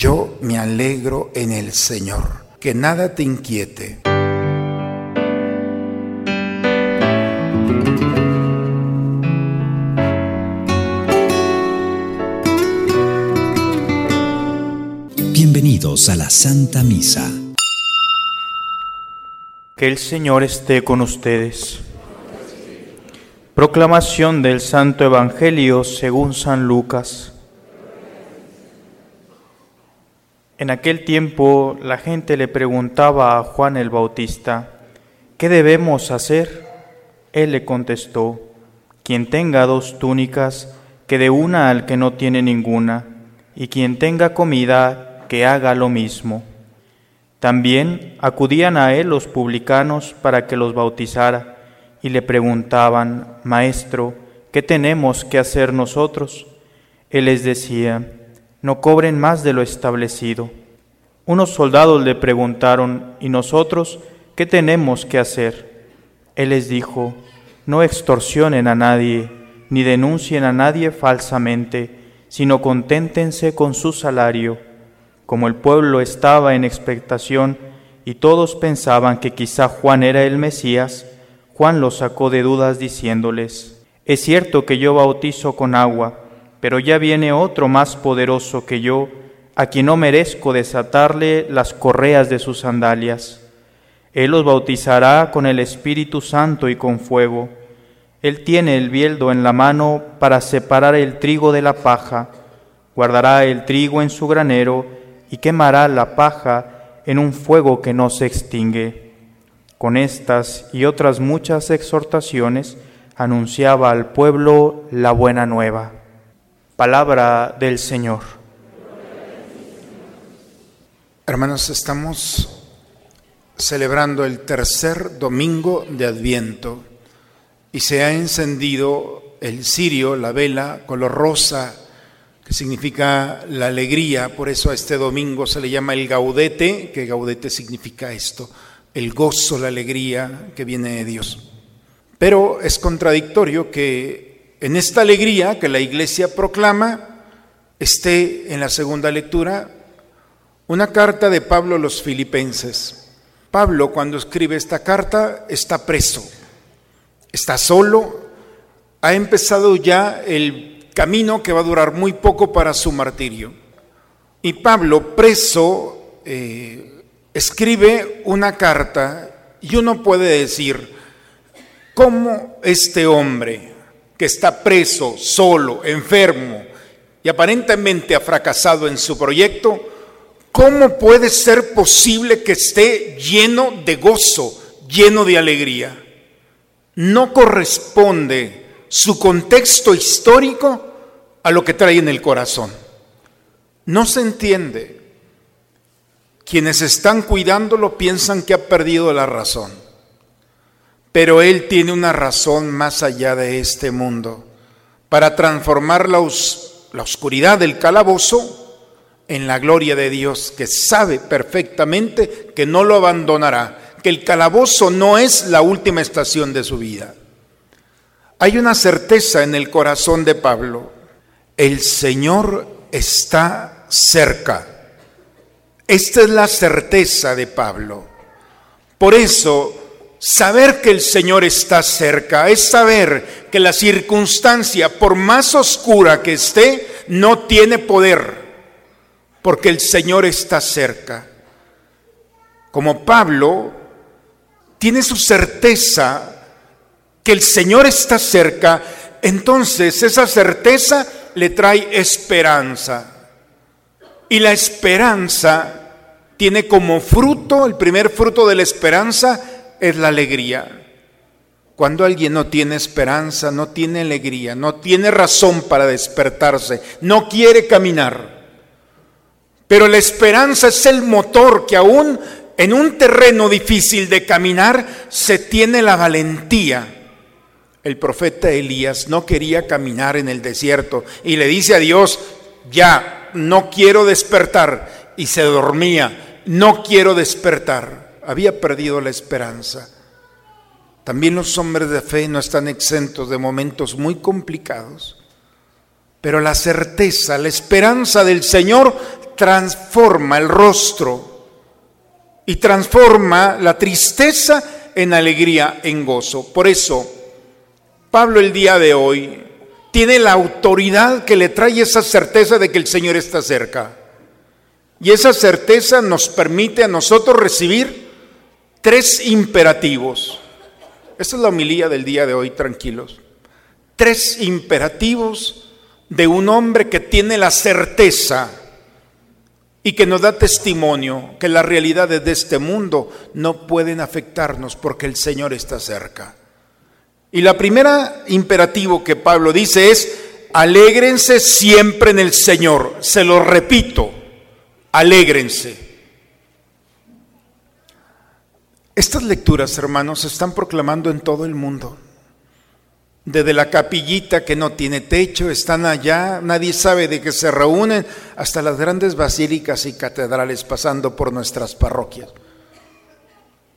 Yo me alegro en el Señor, que nada te inquiete. Bienvenidos a la Santa Misa. Que el Señor esté con ustedes. Proclamación del Santo Evangelio según San Lucas. En aquel tiempo la gente le preguntaba a Juan el Bautista, ¿qué debemos hacer? Él le contestó, quien tenga dos túnicas, que dé una al que no tiene ninguna, y quien tenga comida, que haga lo mismo. También acudían a él los publicanos para que los bautizara y le preguntaban, Maestro, ¿qué tenemos que hacer nosotros? Él les decía, no cobren más de lo establecido. Unos soldados le preguntaron, ¿y nosotros qué tenemos que hacer? Él les dijo, no extorsionen a nadie, ni denuncien a nadie falsamente, sino conténtense con su salario. Como el pueblo estaba en expectación y todos pensaban que quizá Juan era el Mesías, Juan los sacó de dudas diciéndoles, Es cierto que yo bautizo con agua, pero ya viene otro más poderoso que yo, a quien no merezco desatarle las correas de sus sandalias. Él los bautizará con el Espíritu Santo y con fuego. Él tiene el bieldo en la mano para separar el trigo de la paja, guardará el trigo en su granero y quemará la paja en un fuego que no se extingue. Con estas y otras muchas exhortaciones anunciaba al pueblo la buena nueva. Palabra del Señor. Hermanos, estamos celebrando el tercer domingo de Adviento y se ha encendido el cirio, la vela, color rosa, que significa la alegría, por eso a este domingo se le llama el gaudete, que gaudete significa esto, el gozo, la alegría que viene de Dios. Pero es contradictorio que en esta alegría que la iglesia proclama esté en la segunda lectura una carta de Pablo a los filipenses. Pablo cuando escribe esta carta está preso, está solo, ha empezado ya el camino que va a durar muy poco para su martirio. Y Pablo preso eh, escribe una carta y uno puede decir, ¿cómo este hombre que está preso, solo, enfermo y aparentemente ha fracasado en su proyecto, ¿cómo puede ser posible que esté lleno de gozo, lleno de alegría? No corresponde su contexto histórico a lo que trae en el corazón. No se entiende. Quienes están cuidándolo piensan que ha perdido la razón, pero Él tiene una razón más allá de este mundo para transformar la, la oscuridad del calabozo en la gloria de Dios, que sabe perfectamente que no lo abandonará, que el calabozo no es la última estación de su vida. Hay una certeza en el corazón de Pablo, el Señor está cerca. Esta es la certeza de Pablo. Por eso, saber que el Señor está cerca es saber que la circunstancia, por más oscura que esté, no tiene poder, porque el Señor está cerca. Como Pablo tiene su certeza que el Señor está cerca, entonces esa certeza le trae esperanza. Y la esperanza tiene como fruto, el primer fruto de la esperanza es la alegría. Cuando alguien no tiene esperanza, no tiene alegría, no tiene razón para despertarse, no quiere caminar. Pero la esperanza es el motor que aún en un terreno difícil de caminar se tiene la valentía. El profeta Elías no quería caminar en el desierto y le dice a Dios, ya, no quiero despertar. Y se dormía no quiero despertar. Había perdido la esperanza. También los hombres de fe no están exentos de momentos muy complicados. Pero la certeza, la esperanza del Señor transforma el rostro y transforma la tristeza en alegría, en gozo. Por eso, Pablo el día de hoy tiene la autoridad que le trae esa certeza de que el Señor está cerca. Y esa certeza nos permite a nosotros recibir tres imperativos. Esa es la homilía del día de hoy, tranquilos. Tres imperativos de un hombre que tiene la certeza y que nos da testimonio que las realidades de este mundo no pueden afectarnos porque el Señor está cerca. Y la primera imperativo que Pablo dice es, alégrense siempre en el Señor. Se lo repito, alégrense. Estas lecturas, hermanos, se están proclamando en todo el mundo. Desde la capillita que no tiene techo, están allá, nadie sabe de qué se reúnen, hasta las grandes basílicas y catedrales pasando por nuestras parroquias.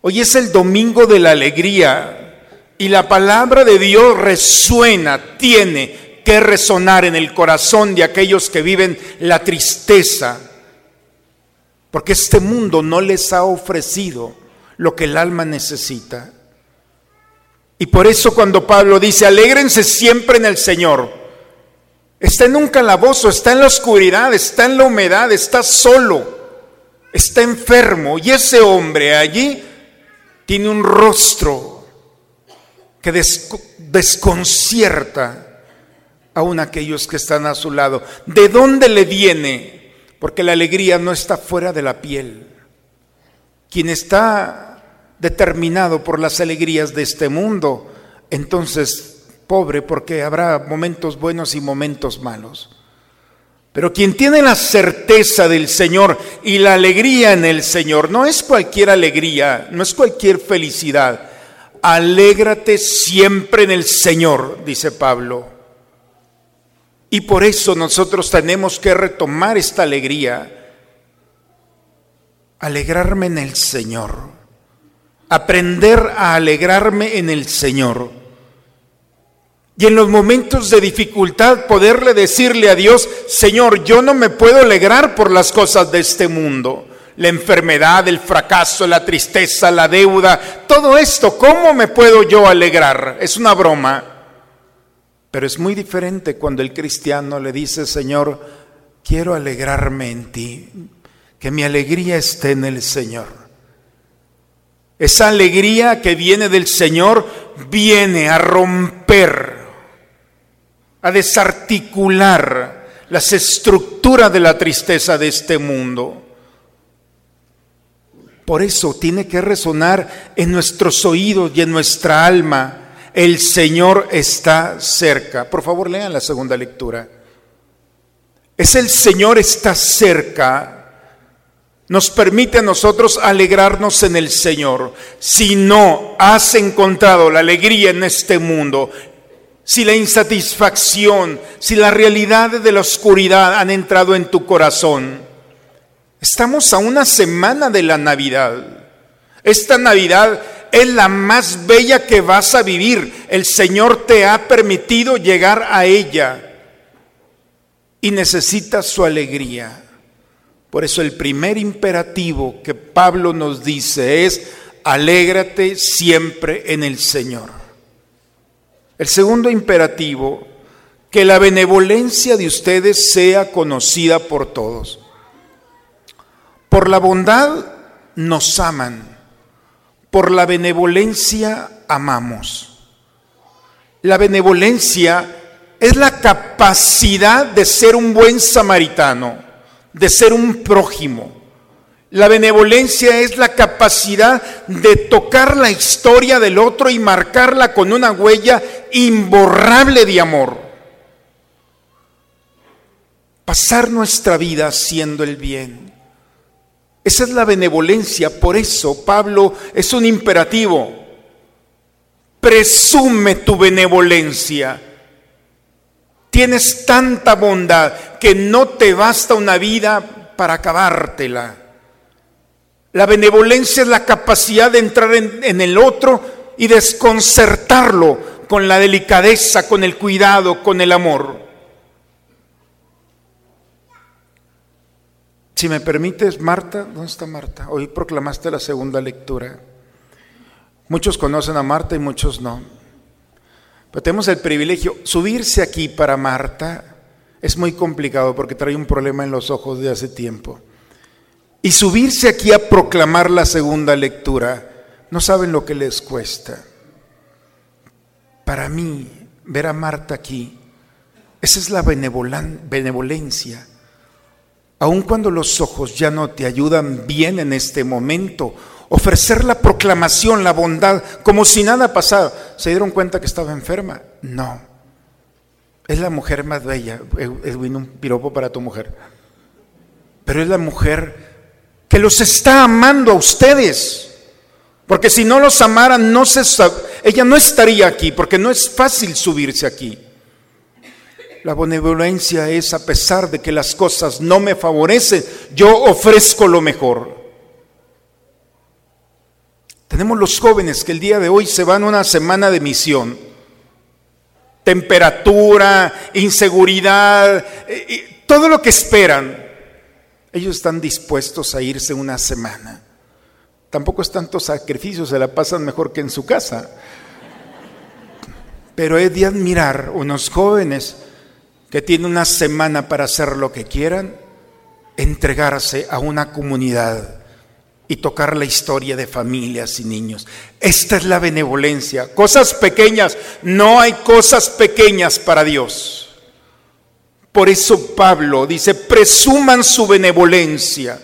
Hoy es el domingo de la alegría y la palabra de Dios resuena, tiene que resonar en el corazón de aquellos que viven la tristeza, porque este mundo no les ha ofrecido lo que el alma necesita. Y por eso cuando Pablo dice, alégrense siempre en el Señor, está en un calabozo, está en la oscuridad, está en la humedad, está solo, está enfermo. Y ese hombre allí tiene un rostro que desconcierta aún aquellos que están a su lado. ¿De dónde le viene? Porque la alegría no está fuera de la piel. Quien está determinado por las alegrías de este mundo, entonces pobre porque habrá momentos buenos y momentos malos. Pero quien tiene la certeza del Señor y la alegría en el Señor, no es cualquier alegría, no es cualquier felicidad. Alégrate siempre en el Señor, dice Pablo. Y por eso nosotros tenemos que retomar esta alegría. Alegrarme en el Señor aprender a alegrarme en el Señor. Y en los momentos de dificultad poderle decirle a Dios, Señor, yo no me puedo alegrar por las cosas de este mundo. La enfermedad, el fracaso, la tristeza, la deuda, todo esto, ¿cómo me puedo yo alegrar? Es una broma. Pero es muy diferente cuando el cristiano le dice, Señor, quiero alegrarme en ti, que mi alegría esté en el Señor. Esa alegría que viene del Señor viene a romper, a desarticular las estructuras de la tristeza de este mundo. Por eso tiene que resonar en nuestros oídos y en nuestra alma. El Señor está cerca. Por favor, lean la segunda lectura. Es el Señor está cerca nos permite a nosotros alegrarnos en el Señor. Si no has encontrado la alegría en este mundo, si la insatisfacción, si la realidad de la oscuridad han entrado en tu corazón, estamos a una semana de la Navidad. Esta Navidad es la más bella que vas a vivir. El Señor te ha permitido llegar a ella y necesitas su alegría. Por eso el primer imperativo que Pablo nos dice es, alégrate siempre en el Señor. El segundo imperativo, que la benevolencia de ustedes sea conocida por todos. Por la bondad nos aman, por la benevolencia amamos. La benevolencia es la capacidad de ser un buen samaritano de ser un prójimo. La benevolencia es la capacidad de tocar la historia del otro y marcarla con una huella imborrable de amor. Pasar nuestra vida haciendo el bien. Esa es la benevolencia. Por eso Pablo es un imperativo. Presume tu benevolencia Tienes tanta bondad que no te basta una vida para acabártela. La benevolencia es la capacidad de entrar en, el otro y desconcertarlo con la delicadeza, con el cuidado, con el amor. Si me permites, Marta, ¿dónde está Marta? Hoy proclamaste la segunda lectura. Muchos conocen a Marta y muchos no. Pero tenemos el privilegio, subirse aquí para Marta es muy complicado porque trae un problema en los ojos de hace tiempo. Y subirse aquí a proclamar la segunda lectura, no saben lo que les cuesta. Para mí, ver a Marta aquí, esa es la benevolencia. Aun cuando los ojos ya no te ayudan bien en este momento, ofrecer la proclamación, la bondad, como si nada pasara. ¿Se dieron cuenta que estaba enferma? No. Es la mujer más bella. Edwin, un piropo para tu mujer. Pero es la mujer que los está amando a ustedes. Porque si no los amara, no se, ella no estaría aquí, porque no es fácil subirse aquí. La benevolencia es, a pesar de que las cosas no me favorecen, yo ofrezco lo mejor. Tenemos los jóvenes que el día de hoy se van a una semana de misión. Temperatura, inseguridad, eh, todo lo que esperan. Ellos están dispuestos a irse una semana. Tampoco es tanto sacrificio, se la pasan mejor que en su casa. Pero he de admirar unos jóvenes que tienen una semana para hacer lo que quieran, entregarse a una comunidad y tocar la historia de familias y niños. Esta es la benevolencia. Cosas pequeñas, no hay cosas pequeñas para Dios. Por eso Pablo dice, presuman su benevolencia,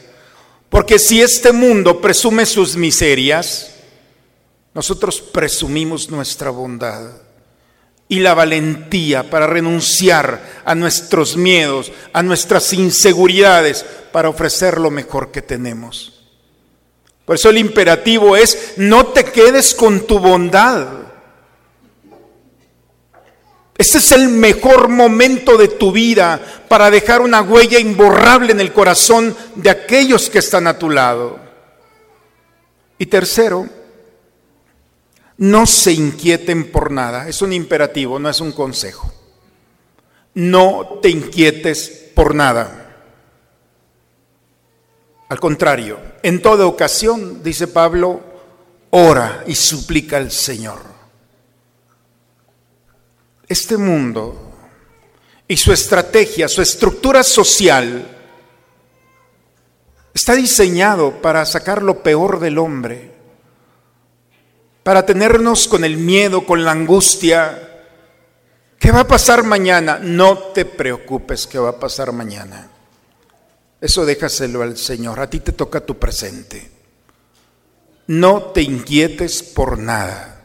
porque si este mundo presume sus miserias, nosotros presumimos nuestra bondad y la valentía para renunciar a nuestros miedos, a nuestras inseguridades, para ofrecer lo mejor que tenemos. Por eso el imperativo es, no te quedes con tu bondad. Este es el mejor momento de tu vida para dejar una huella imborrable en el corazón de aquellos que están a tu lado. Y tercero, no se inquieten por nada. Es un imperativo, no es un consejo. No te inquietes por nada. Al contrario, en toda ocasión, dice Pablo, ora y suplica al Señor. Este mundo y su estrategia, su estructura social, está diseñado para sacar lo peor del hombre, para tenernos con el miedo, con la angustia. ¿Qué va a pasar mañana? No te preocupes qué va a pasar mañana. Eso déjaselo al Señor. A ti te toca tu presente. No te inquietes por nada.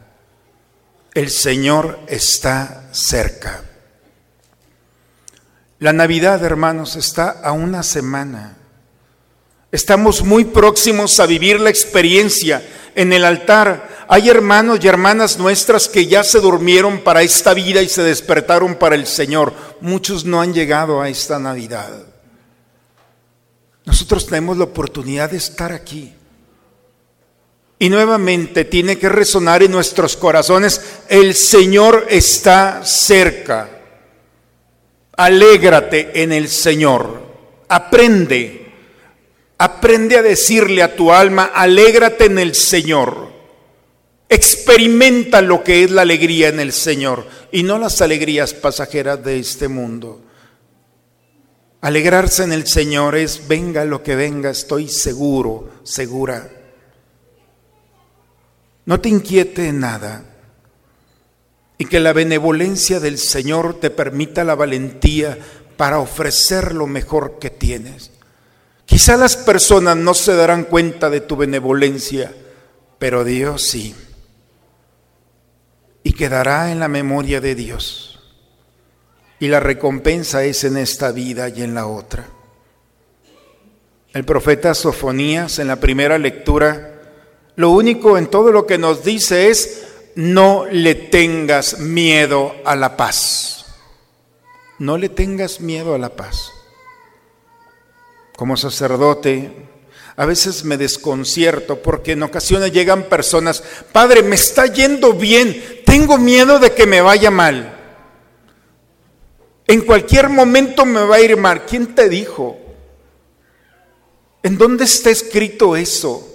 El Señor está cerca. La Navidad, hermanos, está a una semana. Estamos muy próximos a vivir la experiencia. En el altar hay hermanos y hermanas nuestras que ya se durmieron para esta vida y se despertaron para el Señor. Muchos no han llegado a esta Navidad. Nosotros tenemos la oportunidad de estar aquí. Y nuevamente tiene que resonar en nuestros corazones, el Señor está cerca. Alégrate en el Señor. Aprende. Aprende a decirle a tu alma, alégrate en el Señor. Experimenta lo que es la alegría en el Señor y no las alegrías pasajeras de este mundo. Alegrarse en el Señor es, venga lo que venga, estoy seguro, segura. No te inquiete nada y que la benevolencia del Señor te permita la valentía para ofrecer lo mejor que tienes. Quizá las personas no se darán cuenta de tu benevolencia, pero Dios sí. Y quedará en la memoria de Dios y la recompensa es en esta vida y en la otra. El profeta Sofonías en la primera lectura, lo único en todo lo que nos dice es, no le tengas miedo a la paz. No le tengas miedo a la paz. Como sacerdote, a veces me desconcierto porque en ocasiones llegan personas, Padre, me está yendo bien, tengo miedo de que me vaya mal. En cualquier momento me va a ir mal. ¿Quién te dijo? ¿En dónde está escrito eso?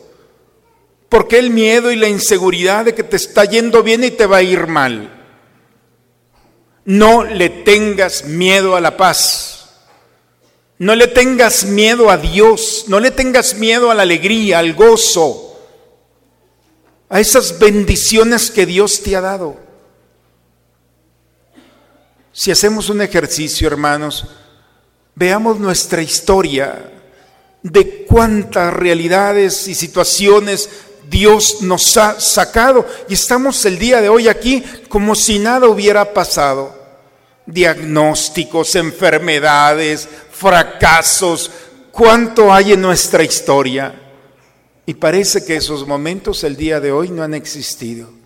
¿Por qué el miedo y la inseguridad de que te está yendo bien y te va a ir mal? No le tengas miedo a la paz. No le tengas miedo a Dios. No le tengas miedo a la alegría, al gozo, a esas bendiciones que Dios te ha dado. Si hacemos un ejercicio, hermanos, veamos nuestra historia de cuántas realidades y situaciones Dios nos ha sacado y estamos el día de hoy aquí como si nada hubiera pasado. Diagnósticos, enfermedades, fracasos, cuánto hay en nuestra historia. Y parece que esos momentos el día de hoy no han existido.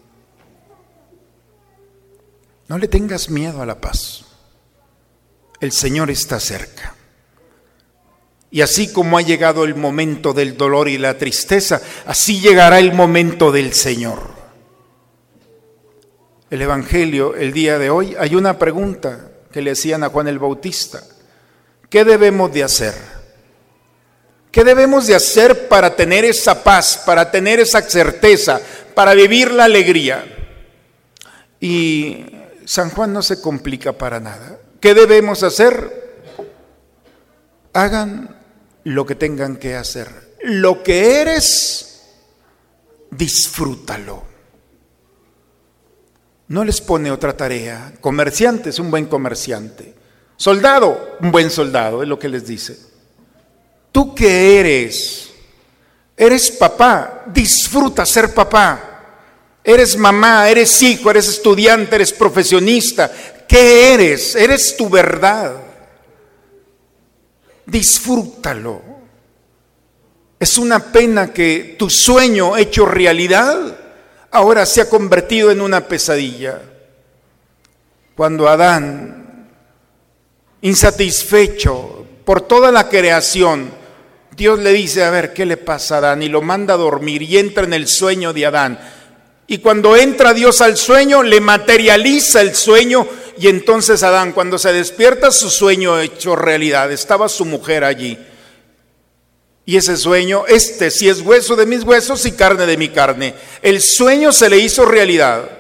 No le tengas miedo a la paz. El Señor está cerca. Y así como ha llegado el momento del dolor y la tristeza, así llegará el momento del Señor. El Evangelio, el día de hoy, hay una pregunta que le hacían a Juan el Bautista. ¿Qué debemos de hacer? ¿Qué debemos de hacer para tener esa paz, para tener esa certeza, para vivir la alegría? Y San Juan no se complica para nada. ¿Qué debemos hacer? Hagan lo que tengan que hacer. Lo que eres, disfrútalo. No les pone otra tarea. Comerciante es un buen comerciante. Soldado, un buen soldado, es lo que les dice. ¿Tú qué eres? Eres papá, disfruta ser papá. Eres mamá, eres hijo, eres estudiante, eres profesionista. ¿Qué eres? Eres tu verdad disfrútalo. Es una pena que tu sueño hecho realidad ahora se ha convertido en una pesadilla. Cuando Adán, insatisfecho por toda la creación, Dios le dice, a ver, ¿qué le pasa a Adán? Y lo manda a dormir y entra en el sueño de Adán. Y cuando entra Dios al sueño, le materializa el sueño y entonces Adán, cuando se despierta, su sueño hecho realidad. Estaba su mujer allí. Y ese sueño, este si es hueso de mis huesos y carne de mi carne. El sueño se le hizo realidad.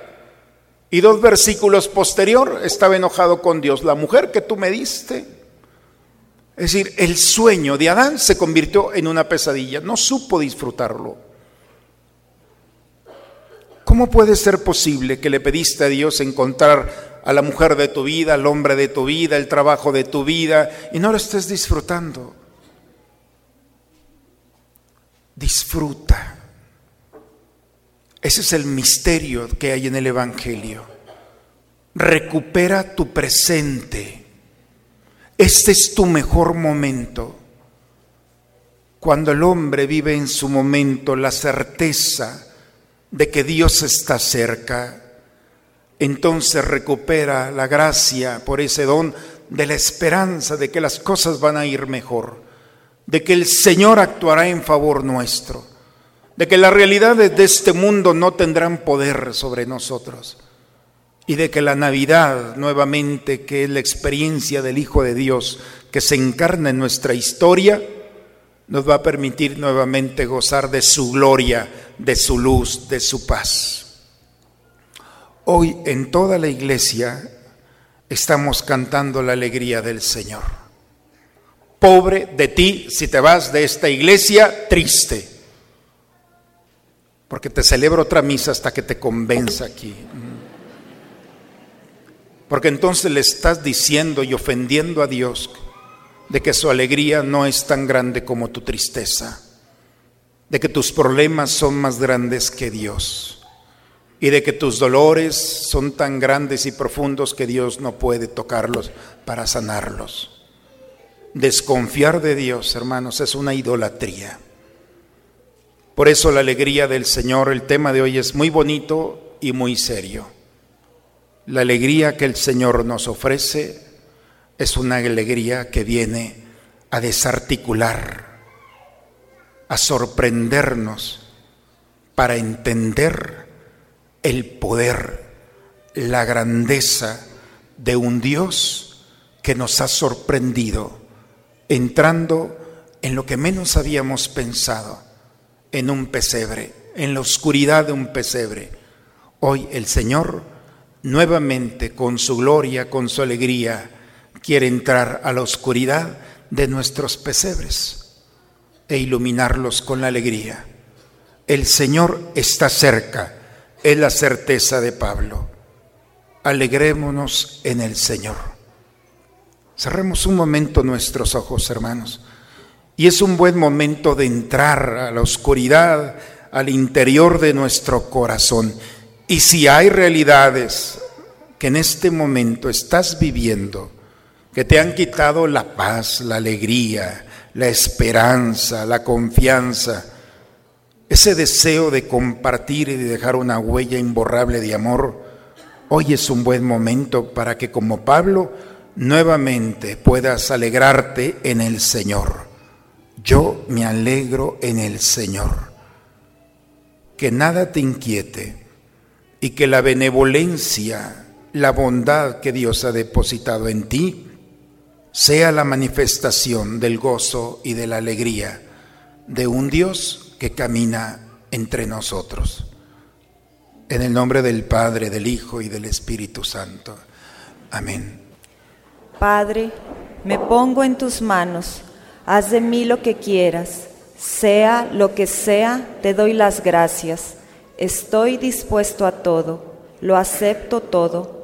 Y dos versículos posterior estaba enojado con Dios. La mujer que tú me diste. Es decir, el sueño de Adán se convirtió en una pesadilla. No supo disfrutarlo. ¿Cómo puede ser posible que le pediste a Dios encontrar a la mujer de tu vida, al hombre de tu vida, el trabajo de tu vida y no lo estés disfrutando? Disfruta. Ese es el misterio que hay en el Evangelio. Recupera tu presente. Este es tu mejor momento. Cuando el hombre vive en su momento la certeza de que Dios está cerca, entonces recupera la gracia por ese don de la esperanza de que las cosas van a ir mejor, de que el Señor actuará en favor nuestro, de que las realidades de este mundo no tendrán poder sobre nosotros y de que la Navidad nuevamente, que es la experiencia del Hijo de Dios que se encarna en nuestra historia, nos va a permitir nuevamente gozar de su gloria, de su luz, de su paz. Hoy en toda la iglesia estamos cantando la alegría del Señor. Pobre de ti si te vas de esta iglesia triste, porque te celebro otra misa hasta que te convenza aquí. Porque entonces le estás diciendo y ofendiendo a Dios de que su alegría no es tan grande como tu tristeza, de que tus problemas son más grandes que Dios y de que tus dolores son tan grandes y profundos que Dios no puede tocarlos para sanarlos. Desconfiar de Dios, hermanos, es una idolatría. Por eso la alegría del Señor, el tema de hoy es muy bonito y muy serio. La alegría que el Señor nos ofrece es una alegría que viene a desarticular, a sorprendernos para entender el poder, la grandeza de un Dios que nos ha sorprendido entrando en lo que menos habíamos pensado, en un pesebre, en la oscuridad de un pesebre. Hoy el Señor, nuevamente con su gloria, con su alegría, quiere entrar a la oscuridad de nuestros pesebres e iluminarlos con la alegría. El Señor está cerca, es la certeza de Pablo. Alegrémonos en el Señor. Cerremos un momento nuestros ojos, hermanos. Y es un buen momento de entrar a la oscuridad, al interior de nuestro corazón. Y si hay realidades que en este momento estás viviendo, que te han quitado la paz, la alegría, la esperanza, la confianza, ese deseo de compartir y de dejar una huella imborrable de amor, hoy es un buen momento para que como Pablo nuevamente puedas alegrarte en el Señor. Yo me alegro en el Señor. Que nada te inquiete y que la benevolencia, la bondad que Dios ha depositado en ti, sea la manifestación del gozo y de la alegría de un Dios que camina entre nosotros. En el nombre del Padre, del Hijo y del Espíritu Santo. Amén. Padre, me pongo en tus manos, haz de mí lo que quieras, sea lo que sea, te doy las gracias. Estoy dispuesto a todo, lo acepto todo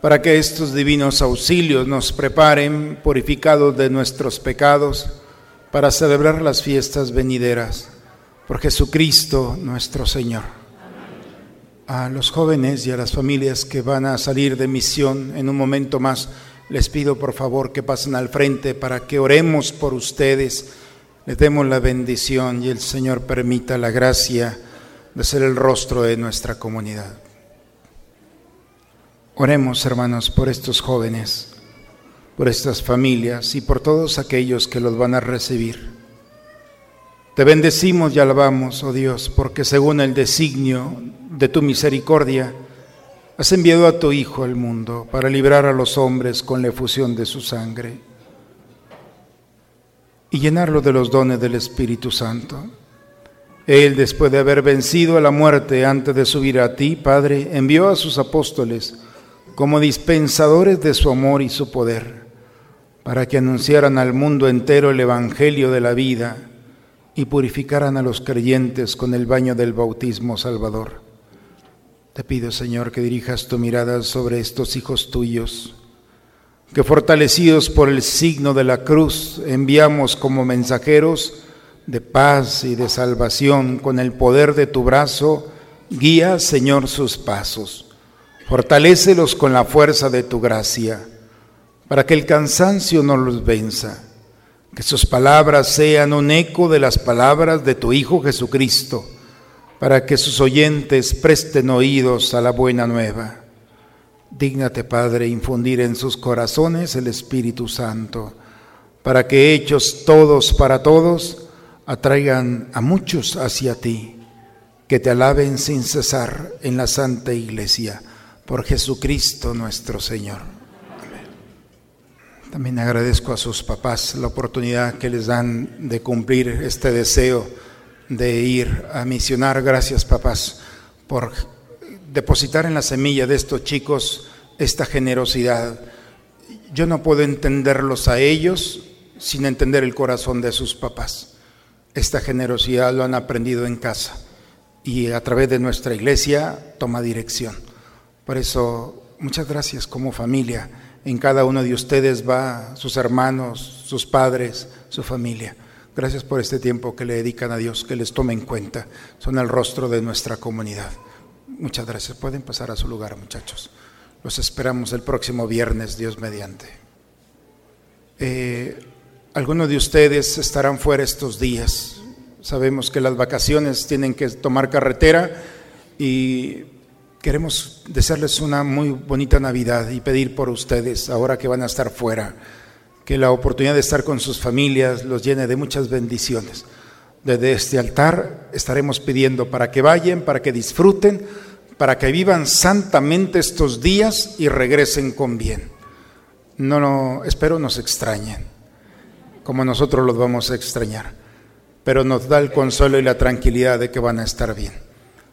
para que estos divinos auxilios nos preparen, purificados de nuestros pecados, para celebrar las fiestas venideras por Jesucristo nuestro Señor. A los jóvenes y a las familias que van a salir de misión en un momento más, les pido por favor que pasen al frente para que oremos por ustedes, les demos la bendición y el Señor permita la gracia de ser el rostro de nuestra comunidad. Oremos, hermanos, por estos jóvenes, por estas familias y por todos aquellos que los van a recibir. Te bendecimos y alabamos, oh Dios, porque según el designio de tu misericordia, has enviado a tu Hijo al mundo para librar a los hombres con la efusión de su sangre y llenarlo de los dones del Espíritu Santo. Él, después de haber vencido a la muerte antes de subir a ti, Padre, envió a sus apóstoles, como dispensadores de su amor y su poder, para que anunciaran al mundo entero el Evangelio de la vida y purificaran a los creyentes con el baño del bautismo salvador. Te pido, Señor, que dirijas tu mirada sobre estos hijos tuyos, que fortalecidos por el signo de la cruz enviamos como mensajeros de paz y de salvación con el poder de tu brazo, guía, Señor, sus pasos Fortalécelos con la fuerza de tu gracia, para que el cansancio no los venza, que sus palabras sean un eco de las palabras de tu Hijo Jesucristo, para que sus oyentes presten oídos a la buena nueva. Dígnate, Padre, infundir en sus corazones el Espíritu Santo, para que hechos todos para todos, atraigan a muchos hacia ti, que te alaben sin cesar en la Santa Iglesia por Jesucristo nuestro Señor. También agradezco a sus papás la oportunidad que les dan de cumplir este deseo de ir a misionar. Gracias papás por depositar en la semilla de estos chicos esta generosidad. Yo no puedo entenderlos a ellos sin entender el corazón de sus papás. Esta generosidad lo han aprendido en casa y a través de nuestra iglesia toma dirección. Por eso, muchas gracias como familia. En cada uno de ustedes va sus hermanos, sus padres, su familia. Gracias por este tiempo que le dedican a Dios, que les tome en cuenta. Son el rostro de nuestra comunidad. Muchas gracias. Pueden pasar a su lugar, muchachos. Los esperamos el próximo viernes, Dios mediante. Eh, Algunos de ustedes estarán fuera estos días. Sabemos que las vacaciones tienen que tomar carretera y queremos desearles una muy bonita Navidad y pedir por ustedes ahora que van a estar fuera, que la oportunidad de estar con sus familias los llene de muchas bendiciones. Desde este altar estaremos pidiendo para que vayan, para que disfruten, para que vivan santamente estos días y regresen con bien. No, no, espero nos extrañen, como nosotros los vamos a extrañar, pero nos da el consuelo y la tranquilidad de que van a estar bien.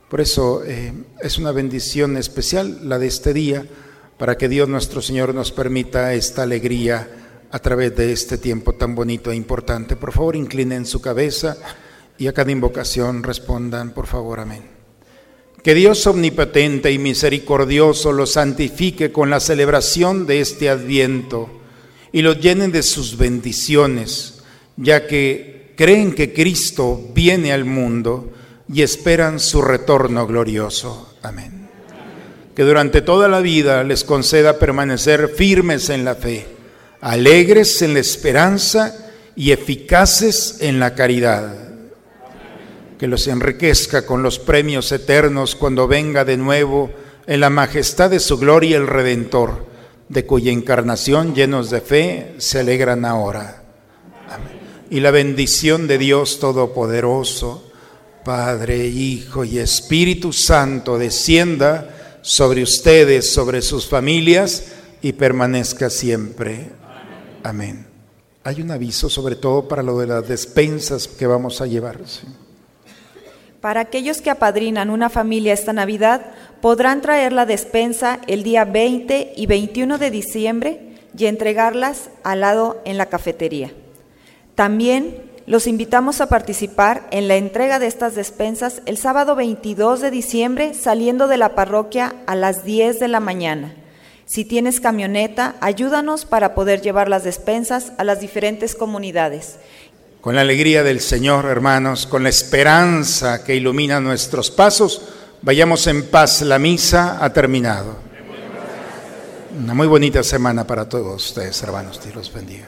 Por eso eh, es una bendición especial la de este día, para que Dios nuestro Señor nos permita esta alegría a través de este tiempo tan bonito e importante. Por favor, inclinen su cabeza y a cada invocación respondan, por favor, amén. Que Dios omnipotente y misericordioso los santifique con la celebración de este adviento y los llenen de sus bendiciones, ya que creen que Cristo viene al mundo y esperan su retorno glorioso. Amén. Que durante toda la vida les conceda permanecer firmes en la fe alegres en la esperanza y eficaces en la caridad. Que los enriquezca con los premios eternos cuando venga de nuevo en la majestad de su gloria el Redentor, de cuya encarnación llenos de fe se alegran ahora. Amén. Y la bendición de Dios Todopoderoso, Padre, Hijo y Espíritu Santo, descienda sobre ustedes, sobre sus familias y permanezca siempre. Amén. Hay un aviso sobre todo para lo de las despensas que vamos a llevar. Para aquellos que apadrinan una familia esta Navidad, podrán traer la despensa el día 20 y 21 de diciembre y entregarlas al lado en la cafetería. También los invitamos a participar en la entrega de estas despensas el sábado 22 de diciembre saliendo de la parroquia a las 10 de la mañana. Si tienes camioneta, ayúdanos para poder llevar las despensas a las diferentes comunidades. Con la alegría del Señor, hermanos, con la esperanza que ilumina nuestros pasos, vayamos en paz. La misa ha terminado. Una muy bonita semana para todos ustedes, hermanos. Dios los bendiga.